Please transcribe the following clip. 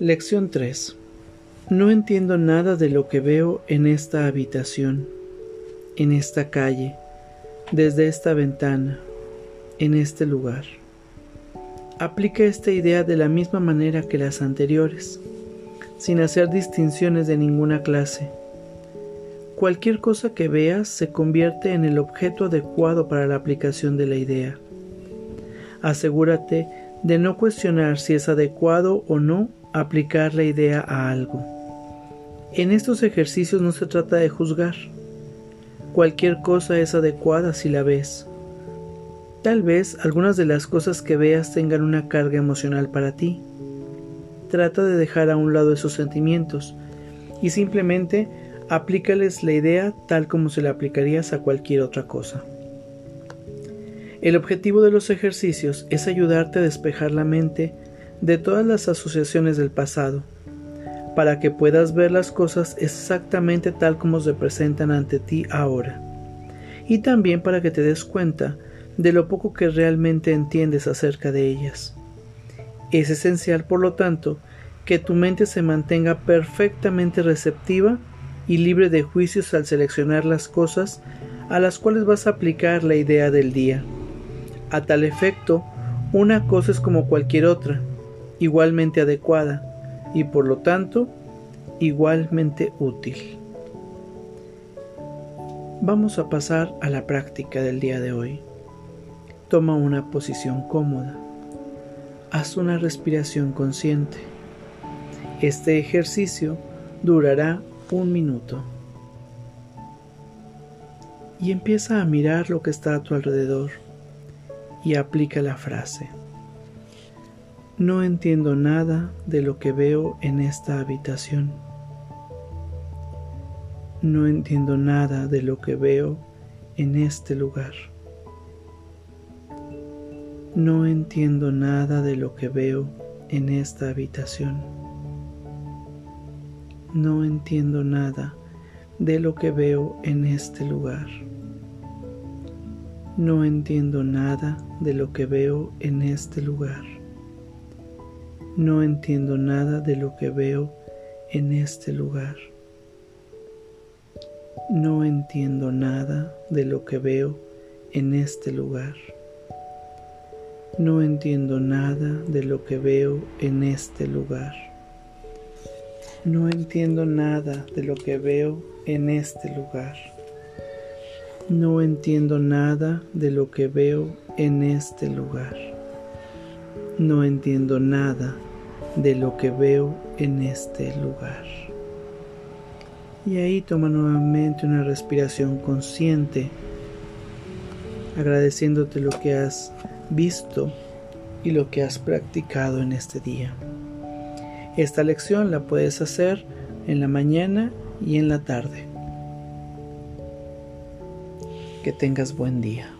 Lección 3. No entiendo nada de lo que veo en esta habitación, en esta calle, desde esta ventana, en este lugar. Aplica esta idea de la misma manera que las anteriores, sin hacer distinciones de ninguna clase. Cualquier cosa que veas se convierte en el objeto adecuado para la aplicación de la idea. Asegúrate de no cuestionar si es adecuado o no aplicar la idea a algo. En estos ejercicios no se trata de juzgar. Cualquier cosa es adecuada si la ves. Tal vez algunas de las cosas que veas tengan una carga emocional para ti. Trata de dejar a un lado esos sentimientos y simplemente aplícales la idea tal como se la aplicarías a cualquier otra cosa. El objetivo de los ejercicios es ayudarte a despejar la mente de todas las asociaciones del pasado, para que puedas ver las cosas exactamente tal como se presentan ante ti ahora, y también para que te des cuenta de lo poco que realmente entiendes acerca de ellas. Es esencial, por lo tanto, que tu mente se mantenga perfectamente receptiva y libre de juicios al seleccionar las cosas a las cuales vas a aplicar la idea del día. A tal efecto, una cosa es como cualquier otra, igualmente adecuada y por lo tanto igualmente útil. Vamos a pasar a la práctica del día de hoy. Toma una posición cómoda. Haz una respiración consciente. Este ejercicio durará un minuto. Y empieza a mirar lo que está a tu alrededor y aplica la frase. No entiendo nada de lo que veo en esta habitación. No entiendo nada de lo que veo en este lugar. No entiendo nada de lo que veo en esta habitación. No entiendo nada de lo que veo en este lugar. No entiendo nada de lo que veo en este lugar. No entiendo nada de lo que veo en este lugar. No entiendo nada de lo que veo en este lugar. No entiendo nada de lo que veo en este lugar. No entiendo nada de lo que veo en este lugar. No entiendo nada de lo que veo en este lugar no entiendo nada de lo que veo en este lugar. Y ahí toma nuevamente una respiración consciente, agradeciéndote lo que has visto y lo que has practicado en este día. Esta lección la puedes hacer en la mañana y en la tarde. Que tengas buen día.